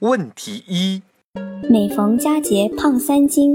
问题一：每逢佳节胖三斤，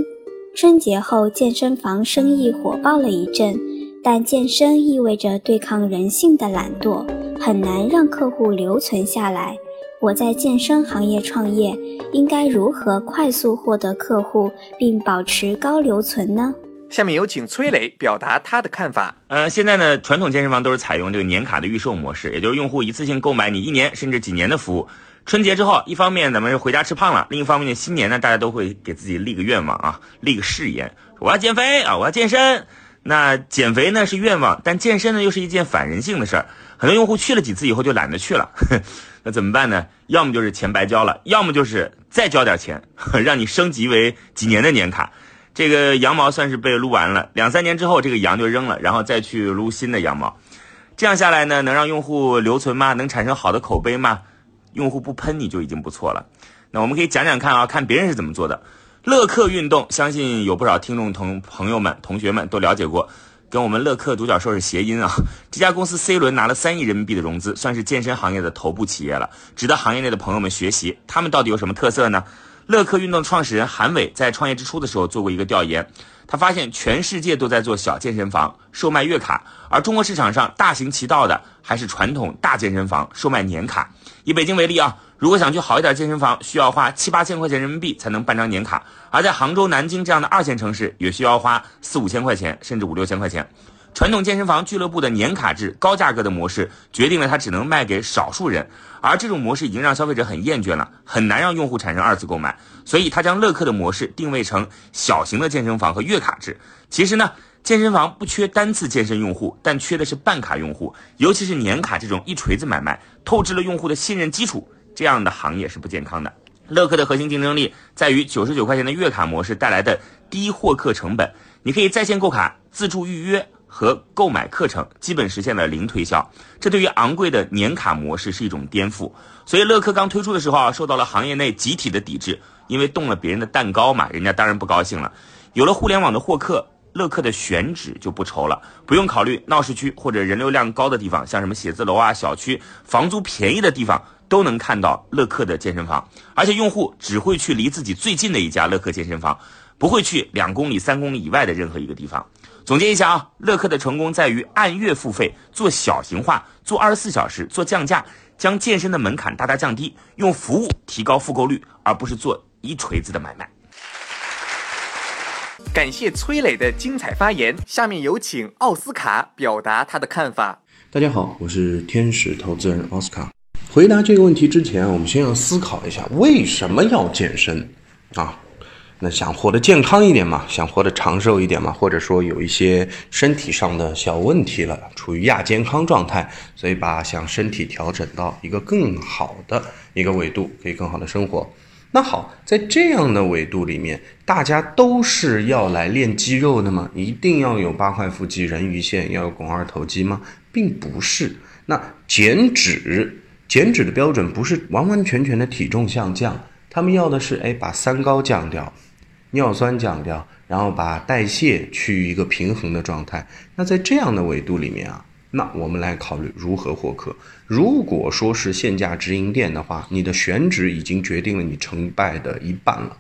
春节后健身房生意火爆了一阵，但健身意味着对抗人性的懒惰，很难让客户留存下来。我在健身行业创业，应该如何快速获得客户并保持高留存呢？下面有请崔磊表达他的看法。呃，现在呢，传统健身房都是采用这个年卡的预售模式，也就是用户一次性购买你一年甚至几年的服务。春节之后，一方面咱们回家吃胖了，另一方面呢新年呢，大家都会给自己立个愿望啊，立个誓言，我要减肥啊，我要健身。那减肥呢是愿望，但健身呢又是一件反人性的事儿。很多用户去了几次以后就懒得去了。那怎么办呢？要么就是钱白交了，要么就是再交点钱，让你升级为几年的年卡。这个羊毛算是被撸完了，两三年之后这个羊就扔了，然后再去撸新的羊毛。这样下来呢，能让用户留存吗？能产生好的口碑吗？用户不喷你就已经不错了。那我们可以讲讲看啊，看别人是怎么做的。乐客运动，相信有不少听众同朋友们、同学们都了解过。跟我们乐客独角兽是谐音啊！这家公司 C 轮拿了三亿人民币的融资，算是健身行业的头部企业了，值得行业内的朋友们学习。他们到底有什么特色呢？乐客运动创始人韩伟在创业之初的时候做过一个调研，他发现全世界都在做小健身房，售卖月卡，而中国市场上大行其道的还是传统大健身房，售卖年卡。以北京为例啊。如果想去好一点健身房，需要花七八千块钱人民币才能办张年卡；而在杭州、南京这样的二线城市，也需要花四五千块钱，甚至五六千块钱。传统健身房俱乐部的年卡制高价格的模式，决定了它只能卖给少数人，而这种模式已经让消费者很厌倦了，很难让用户产生二次购买。所以，他将乐客的模式定位成小型的健身房和月卡制。其实呢，健身房不缺单次健身用户，但缺的是办卡用户，尤其是年卡这种一锤子买卖，透支了用户的信任基础。这样的行业是不健康的。乐客的核心竞争力在于九十九块钱的月卡模式带来的低获客成本，你可以在线购卡、自助预约和购买课程，基本实现了零推销。这对于昂贵的年卡模式是一种颠覆。所以乐客刚推出的时候啊，受到了行业内集体的抵制，因为动了别人的蛋糕嘛，人家当然不高兴了。有了互联网的获客，乐客的选址就不愁了，不用考虑闹市区或者人流量高的地方，像什么写字楼啊、小区房租便宜的地方。都能看到乐客的健身房，而且用户只会去离自己最近的一家乐客健身房，不会去两公里、三公里以外的任何一个地方。总结一下啊，乐客的成功在于按月付费，做小型化，做二十四小时，做降价，将健身的门槛大大降低，用服务提高复购率，而不是做一锤子的买卖。感谢崔磊的精彩发言，下面有请奥斯卡表达他的看法。大家好，我是天使投资人奥斯卡。回答这个问题之前，我们先要思考一下为什么要健身啊？那想活得健康一点嘛，想活得长寿一点嘛，或者说有一些身体上的小问题了，处于亚健康状态，所以把想身体调整到一个更好的一个纬度，可以更好的生活。那好，在这样的纬度里面，大家都是要来练肌肉的吗？一定要有八块腹肌、人鱼线，要有肱二头肌吗？并不是。那减脂。减脂的标准不是完完全全的体重下降，他们要的是哎把三高降掉，尿酸降掉，然后把代谢趋于一个平衡的状态。那在这样的维度里面啊，那我们来考虑如何获客。如果说是线下直营店的话，你的选址已经决定了你成败的一半了，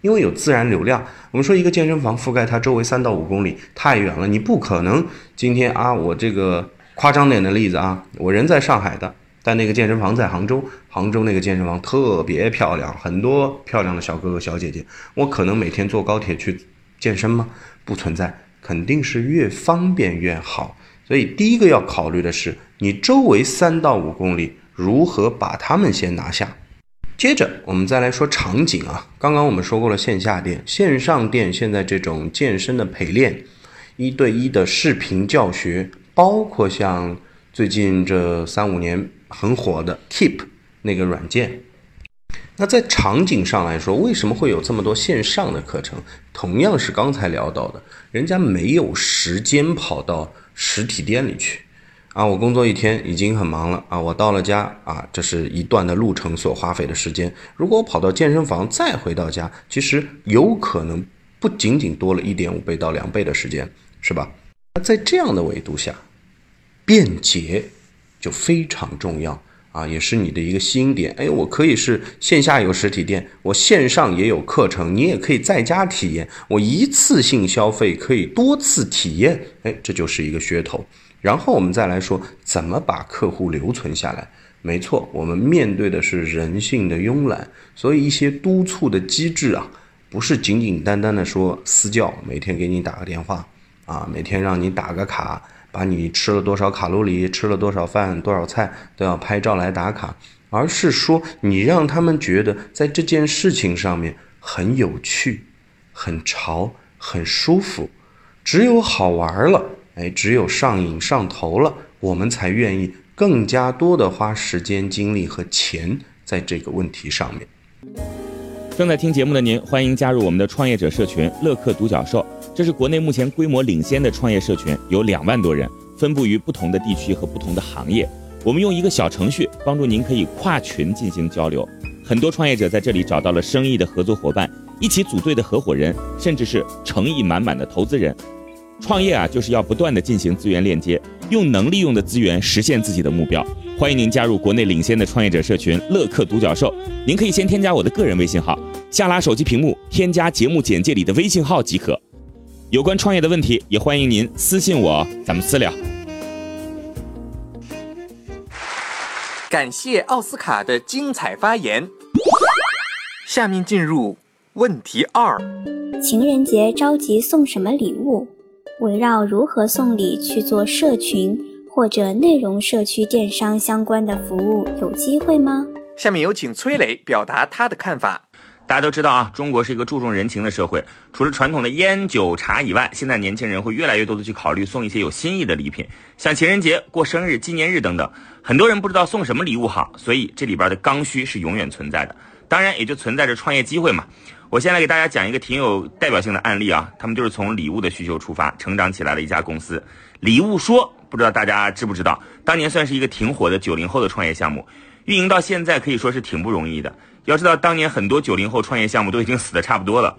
因为有自然流量。我们说一个健身房覆盖它周围三到五公里太远了，你不可能今天啊，我这个夸张点的例子啊，我人在上海的。但那个健身房在杭州，杭州那个健身房特别漂亮，很多漂亮的小哥哥小姐姐。我可能每天坐高铁去健身吗？不存在，肯定是越方便越好。所以第一个要考虑的是，你周围三到五公里如何把他们先拿下。接着我们再来说场景啊，刚刚我们说过了线下店、线上店，现在这种健身的陪练、一对一的视频教学，包括像最近这三五年。很火的 Keep 那个软件，那在场景上来说，为什么会有这么多线上的课程？同样是刚才聊到的，人家没有时间跑到实体店里去。啊，我工作一天已经很忙了啊，我到了家啊，这是一段的路程所花费的时间。如果我跑到健身房再回到家，其实有可能不仅仅多了一点五倍到两倍的时间，是吧？那在这样的维度下，便捷就非常重要啊，也是你的一个吸引点。哎，我可以是线下有实体店，我线上也有课程，你也可以在家体验。我一次性消费可以多次体验，哎，这就是一个噱头。然后我们再来说怎么把客户留存下来。没错，我们面对的是人性的慵懒，所以一些督促的机制啊，不是简简单单的说私教，每天给你打个电话啊，每天让你打个卡，把你吃了多少卡路里、吃了多少饭、多少菜都要拍照来打卡，而是说你让他们觉得在这件事情上面很有趣、很潮、很舒服，只有好玩了。哎，只有上瘾上头了，我们才愿意更加多的花时间、精力和钱在这个问题上面。正在听节目的您，欢迎加入我们的创业者社群“乐客独角兽”，这是国内目前规模领先的创业社群，有两万多人，分布于不同的地区和不同的行业。我们用一个小程序帮助您可以跨群进行交流，很多创业者在这里找到了生意的合作伙伴，一起组队的合伙人，甚至是诚意满满的投资人。创业啊，就是要不断的进行资源链接，用能利用的资源实现自己的目标。欢迎您加入国内领先的创业者社群“乐客独角兽”。您可以先添加我的个人微信号，下拉手机屏幕添加节目简介里的微信号即可。有关创业的问题，也欢迎您私信我，咱们私聊。感谢奥斯卡的精彩发言。下面进入问题二：情人节着急送什么礼物？围绕如何送礼去做社群或者内容社区电商相关的服务，有机会吗？下面有请崔磊表达他的看法。大家都知道啊，中国是一个注重人情的社会，除了传统的烟酒茶以外，现在年轻人会越来越多的去考虑送一些有新意的礼品，像情人节、过生日、纪念日等等。很多人不知道送什么礼物好，所以这里边的刚需是永远存在的。当然，也就存在着创业机会嘛。我先来给大家讲一个挺有代表性的案例啊，他们就是从礼物的需求出发成长起来的一家公司。礼物说，不知道大家知不知道，当年算是一个挺火的九零后的创业项目，运营到现在可以说是挺不容易的。要知道，当年很多九零后创业项目都已经死的差不多了。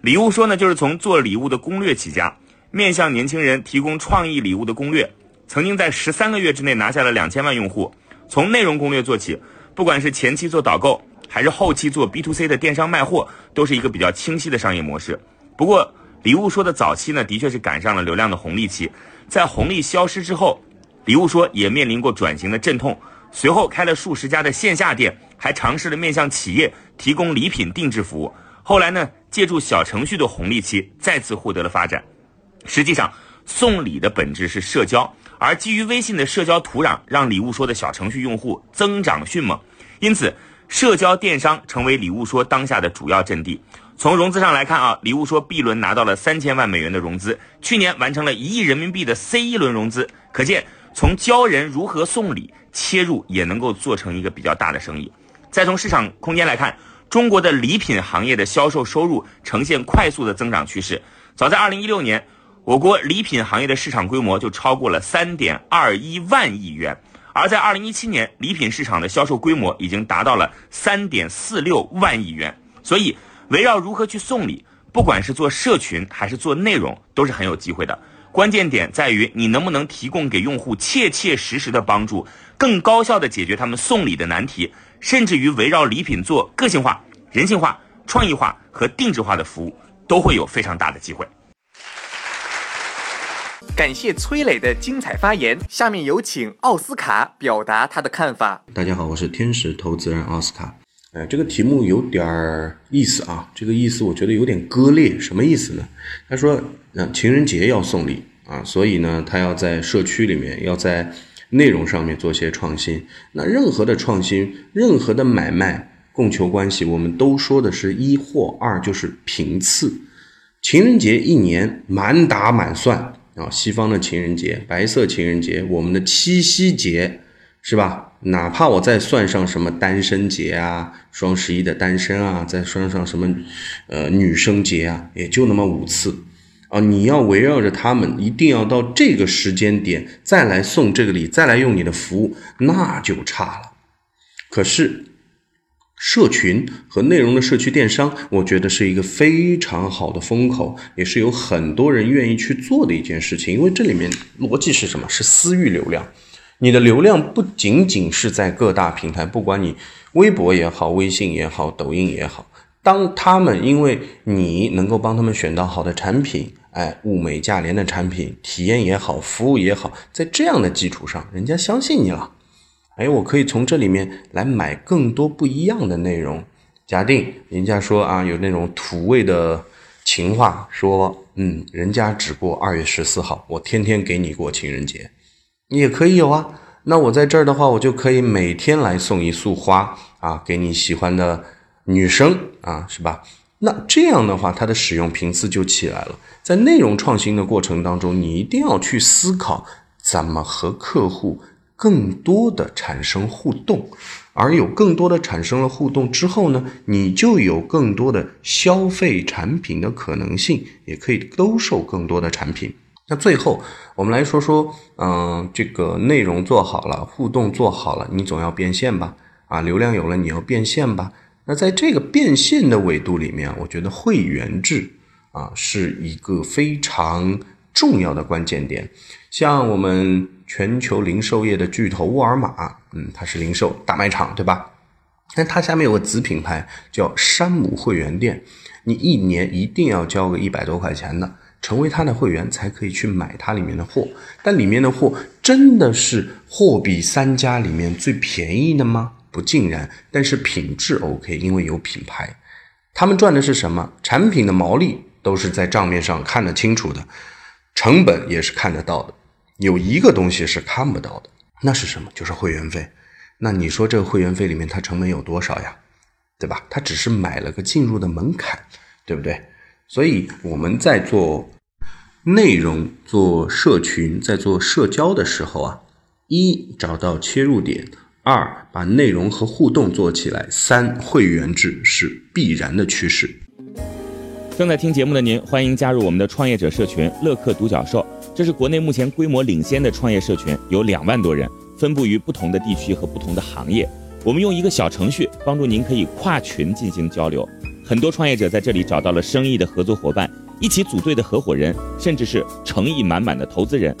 礼物说呢，就是从做礼物的攻略起家，面向年轻人提供创意礼物的攻略，曾经在十三个月之内拿下了两千万用户。从内容攻略做起，不管是前期做导购。还是后期做 B to C 的电商卖货，都是一个比较清晰的商业模式。不过，礼物说的早期呢，的确是赶上了流量的红利期。在红利消失之后，礼物说也面临过转型的阵痛。随后开了数十家的线下店，还尝试了面向企业提供礼品定制服务。后来呢，借助小程序的红利期，再次获得了发展。实际上，送礼的本质是社交，而基于微信的社交土壤，让礼物说的小程序用户增长迅猛。因此。社交电商成为礼物说当下的主要阵地。从融资上来看啊，礼物说 B 轮拿到了三千万美元的融资，去年完成了一亿人民币的 C 一轮融资。可见，从教人如何送礼切入，也能够做成一个比较大的生意。再从市场空间来看，中国的礼品行业的销售收入呈现快速的增长趋势。早在二零一六年，我国礼品行业的市场规模就超过了三点二一万亿元。而在二零一七年，礼品市场的销售规模已经达到了三点四六万亿元。所以，围绕如何去送礼，不管是做社群还是做内容，都是很有机会的。关键点在于你能不能提供给用户切切实实的帮助，更高效的解决他们送礼的难题，甚至于围绕礼品做个性化、人性化、创意化和定制化的服务，都会有非常大的机会。感谢崔磊的精彩发言。下面有请奥斯卡表达他的看法。大家好，我是天使投资人奥斯卡。哎，这个题目有点儿意思啊。这个意思我觉得有点割裂。什么意思呢？他说，呃，情人节要送礼啊，所以呢，他要在社区里面，要在内容上面做些创新。那任何的创新，任何的买卖供求关系，我们都说的是一或二就是频次。情人节一年满打满算。啊，西方的情人节，白色情人节，我们的七夕节，是吧？哪怕我再算上什么单身节啊、双十一的单身啊，再算上什么呃女生节啊，也就那么五次啊。你要围绕着他们，一定要到这个时间点再来送这个礼，再来用你的服务，那就差了。可是。社群和内容的社区电商，我觉得是一个非常好的风口，也是有很多人愿意去做的一件事情。因为这里面逻辑是什么？是私域流量。你的流量不仅仅是在各大平台，不管你微博也好、微信也好、抖音也好，当他们因为你能够帮他们选到好的产品，哎，物美价廉的产品，体验也好，服务也好，在这样的基础上，人家相信你了。哎，我可以从这里面来买更多不一样的内容。假定人家说啊，有那种土味的情话，说嗯，人家只过二月十四号，我天天给你过情人节，你也可以有啊。那我在这儿的话，我就可以每天来送一束花啊，给你喜欢的女生啊，是吧？那这样的话，它的使用频次就起来了。在内容创新的过程当中，你一定要去思考怎么和客户。更多的产生互动，而有更多的产生了互动之后呢，你就有更多的消费产品的可能性，也可以兜售更多的产品。那最后我们来说说，嗯，这个内容做好了，互动做好了，你总要变现吧？啊，流量有了，你要变现吧？那在这个变现的维度里面，我觉得会员制啊是一个非常重要的关键点。像我们。全球零售业的巨头沃尔玛，嗯，它是零售大卖场，对吧？但它下面有个子品牌叫山姆会员店，你一年一定要交个一百多块钱的，成为它的会员才可以去买它里面的货。但里面的货真的是货比三家里面最便宜的吗？不尽然，但是品质 OK，因为有品牌。他们赚的是什么？产品的毛利都是在账面上看得清楚的，成本也是看得到的。有一个东西是看不到的，那是什么？就是会员费。那你说这个会员费里面它成本有多少呀？对吧？它只是买了个进入的门槛，对不对？所以我们在做内容、做社群、在做社交的时候啊，一找到切入点，二把内容和互动做起来，三会员制是必然的趋势。正在听节目的您，欢迎加入我们的创业者社群“乐客独角兽”。这是国内目前规模领先的创业社群，有两万多人，分布于不同的地区和不同的行业。我们用一个小程序帮助您，可以跨群进行交流。很多创业者在这里找到了生意的合作伙伴，一起组队的合伙人，甚至是诚意满满的投资人。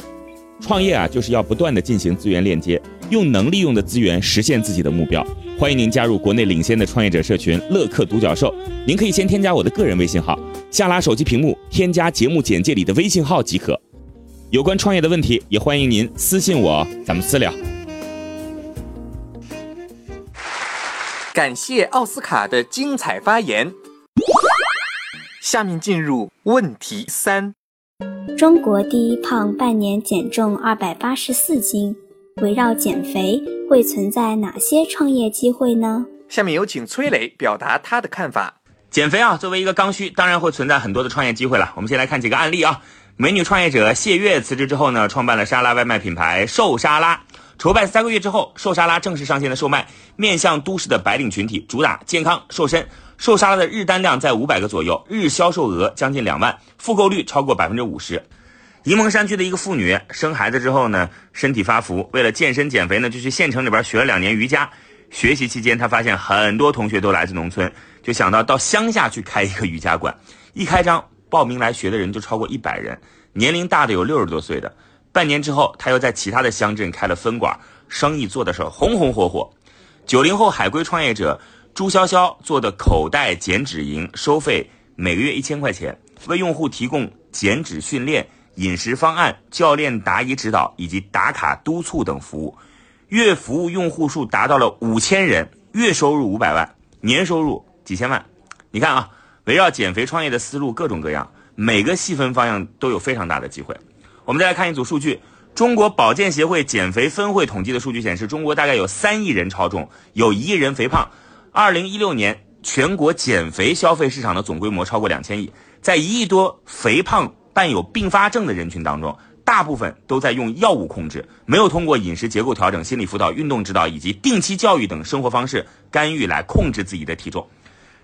创业啊，就是要不断的进行资源链接，用能利用的资源实现自己的目标。欢迎您加入国内领先的创业者社群“乐客独角兽”。您可以先添加我的个人微信号，下拉手机屏幕添加节目简介里的微信号即可。有关创业的问题，也欢迎您私信我，咱们私聊。感谢奥斯卡的精彩发言。下面进入问题三：中国第一胖半年减重二百八十四斤，围绕减肥会存在哪些创业机会呢？下面有请崔磊表达他的看法。减肥啊，作为一个刚需，当然会存在很多的创业机会了。我们先来看几个案例啊。美女创业者谢月辞职之后呢，创办了沙拉外卖品牌瘦沙拉。筹办三个月之后，瘦沙拉正式上线了售卖，面向都市的白领群体，主打健康瘦身。瘦沙拉的日单量在五百个左右，日销售额将近两万，复购率超过百分之五十。沂蒙山区的一个妇女生孩子之后呢，身体发福，为了健身减肥呢，就去县城里边学了两年瑜伽。学习期间，她发现很多同学都来自农村，就想到到乡下去开一个瑜伽馆。一开张。报名来学的人就超过一百人，年龄大的有六十多岁的。半年之后，他又在其他的乡镇开了分馆，生意做的是红红火火。九零后海归创业者朱潇潇做的口袋减脂营，收费每个月一千块钱，为用户提供减脂训练、饮食方案、教练答疑指导以及打卡督促等服务，月服务用户数达到了五千人，月收入五百万，年收入几千万。你看啊。围绕减肥创业的思路各种各样，每个细分方向都有非常大的机会。我们再来看一组数据：中国保健协会减肥分会统计的数据显示，中国大概有三亿人超重，有一亿人肥胖。二零一六年全国减肥消费市场的总规模超过两千亿，在一亿多肥胖伴有并发症的人群当中，大部分都在用药物控制，没有通过饮食结构调整、心理辅导、运动指导以及定期教育等生活方式干预来控制自己的体重。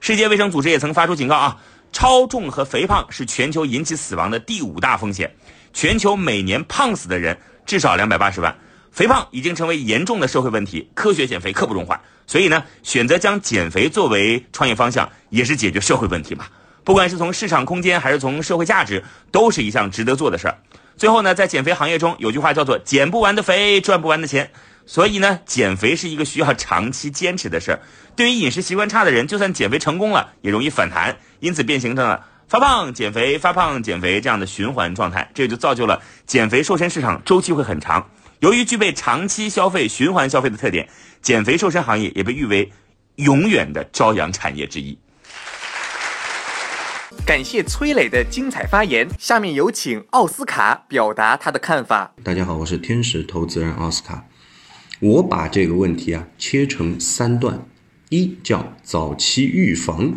世界卫生组织也曾发出警告啊，超重和肥胖是全球引起死亡的第五大风险，全球每年胖死的人至少两百八十万。肥胖已经成为严重的社会问题，科学减肥刻不容缓。所以呢，选择将减肥作为创业方向，也是解决社会问题嘛。不管是从市场空间还是从社会价值，都是一项值得做的事儿。最后呢，在减肥行业中有句话叫做“减不完的肥，赚不完的钱”。所以呢，减肥是一个需要长期坚持的事儿。对于饮食习惯差的人，就算减肥成功了，也容易反弹，因此便形成了发胖减肥、发胖减肥这样的循环状态。这就造就了减肥瘦身市场周期会很长。由于具备长期消费、循环消费的特点，减肥瘦身行业也被誉为永远的朝阳产业之一。感谢崔磊的精彩发言，下面有请奥斯卡表达他的看法。大家好，我是天使投资人奥斯卡。我把这个问题啊切成三段，一叫早期预防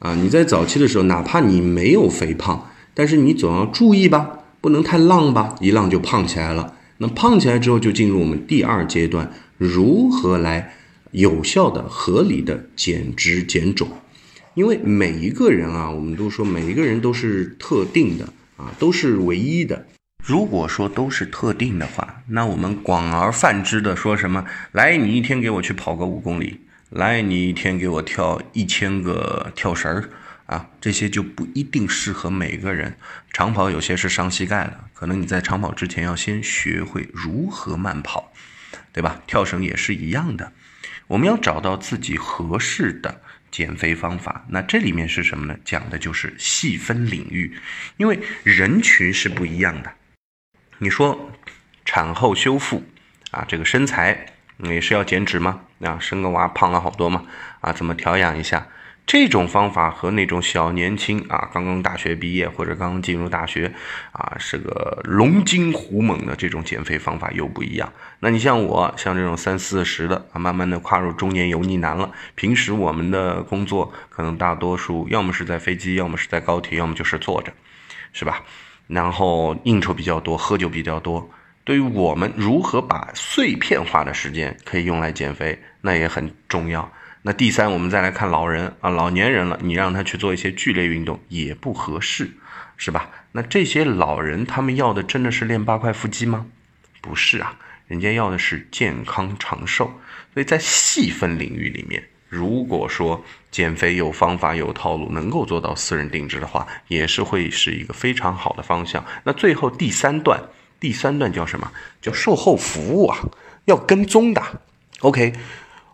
啊，你在早期的时候，哪怕你没有肥胖，但是你总要注意吧，不能太浪吧，一浪就胖起来了。那胖起来之后，就进入我们第二阶段，如何来有效的、合理的减脂减肿？因为每一个人啊，我们都说每一个人都是特定的啊，都是唯一的。如果说都是特定的话，那我们广而泛之的说什么？来，你一天给我去跑个五公里，来，你一天给我跳一千个跳绳儿。啊，这些就不一定适合每个人。长跑有些是伤膝盖的，可能你在长跑之前要先学会如何慢跑，对吧？跳绳也是一样的。我们要找到自己合适的减肥方法。那这里面是什么呢？讲的就是细分领域，因为人群是不一样的。你说产后修复啊，这个身材也是要减脂吗？啊，生个娃胖了好多嘛？啊，怎么调养一下？这种方法和那种小年轻啊，刚刚大学毕业或者刚刚进入大学，啊，是个龙精虎猛的这种减肥方法又不一样。那你像我，像这种三四十的啊，慢慢的跨入中年油腻男了。平时我们的工作可能大多数要么是在飞机，要么是在高铁，要么就是坐着，是吧？然后应酬比较多，喝酒比较多。对于我们如何把碎片化的时间可以用来减肥，那也很重要。那第三，我们再来看老人啊，老年人了，你让他去做一些剧烈运动也不合适，是吧？那这些老人他们要的真的是练八块腹肌吗？不是啊，人家要的是健康长寿。所以在细分领域里面，如果说减肥有方法有套路，能够做到私人定制的话，也是会是一个非常好的方向。那最后第三段，第三段叫什么？叫售后服务啊，要跟踪的。OK。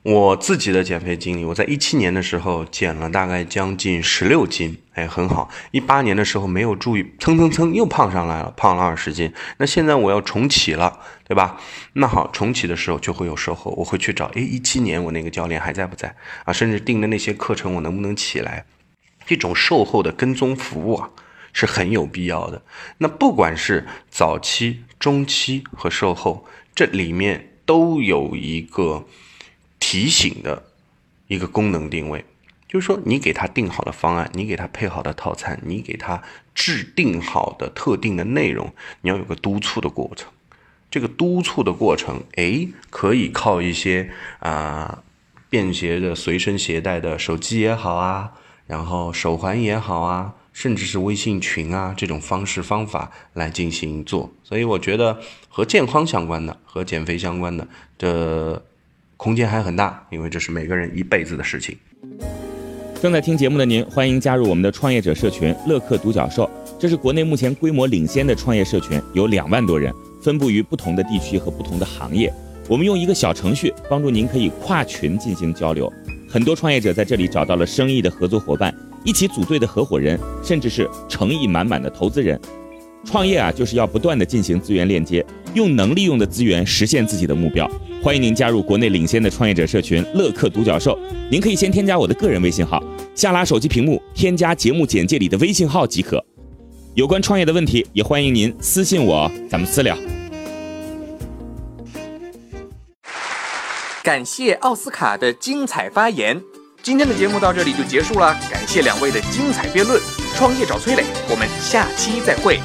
我自己的减肥经历，我在一七年的时候减了大概将近十六斤，哎，很好。一八年的时候没有注意，蹭蹭蹭又胖上来了，胖了二十斤。那现在我要重启了，对吧？那好，重启的时候就会有售后，我会去找，哎，一七年我那个教练还在不在啊？甚至定的那些课程我能不能起来？这种售后的跟踪服务啊，是很有必要的。那不管是早期、中期和售后，这里面都有一个。提醒的一个功能定位，就是说，你给他定好的方案，你给他配好的套餐，你给他制定好的特定的内容，你要有个督促的过程。这个督促的过程，哎，可以靠一些啊便携的随身携带的手机也好啊，然后手环也好啊，甚至是微信群啊这种方式方法来进行做。所以我觉得和健康相关的、和减肥相关的这。空间还很大，因为这是每个人一辈子的事情。正在听节目的您，欢迎加入我们的创业者社群“乐客独角兽”，这是国内目前规模领先的创业社群，有两万多人，分布于不同的地区和不同的行业。我们用一个小程序帮助您可以跨群进行交流，很多创业者在这里找到了生意的合作伙伴，一起组队的合伙人，甚至是诚意满满的投资人。创业啊，就是要不断的进行资源链接，用能利用的资源实现自己的目标。欢迎您加入国内领先的创业者社群“乐客独角兽”。您可以先添加我的个人微信号，下拉手机屏幕添加节目简介里的微信号即可。有关创业的问题，也欢迎您私信我，咱们私聊。感谢奥斯卡的精彩发言。今天的节目到这里就结束了，感谢两位的精彩辩论。创业找崔磊，我们下期再会。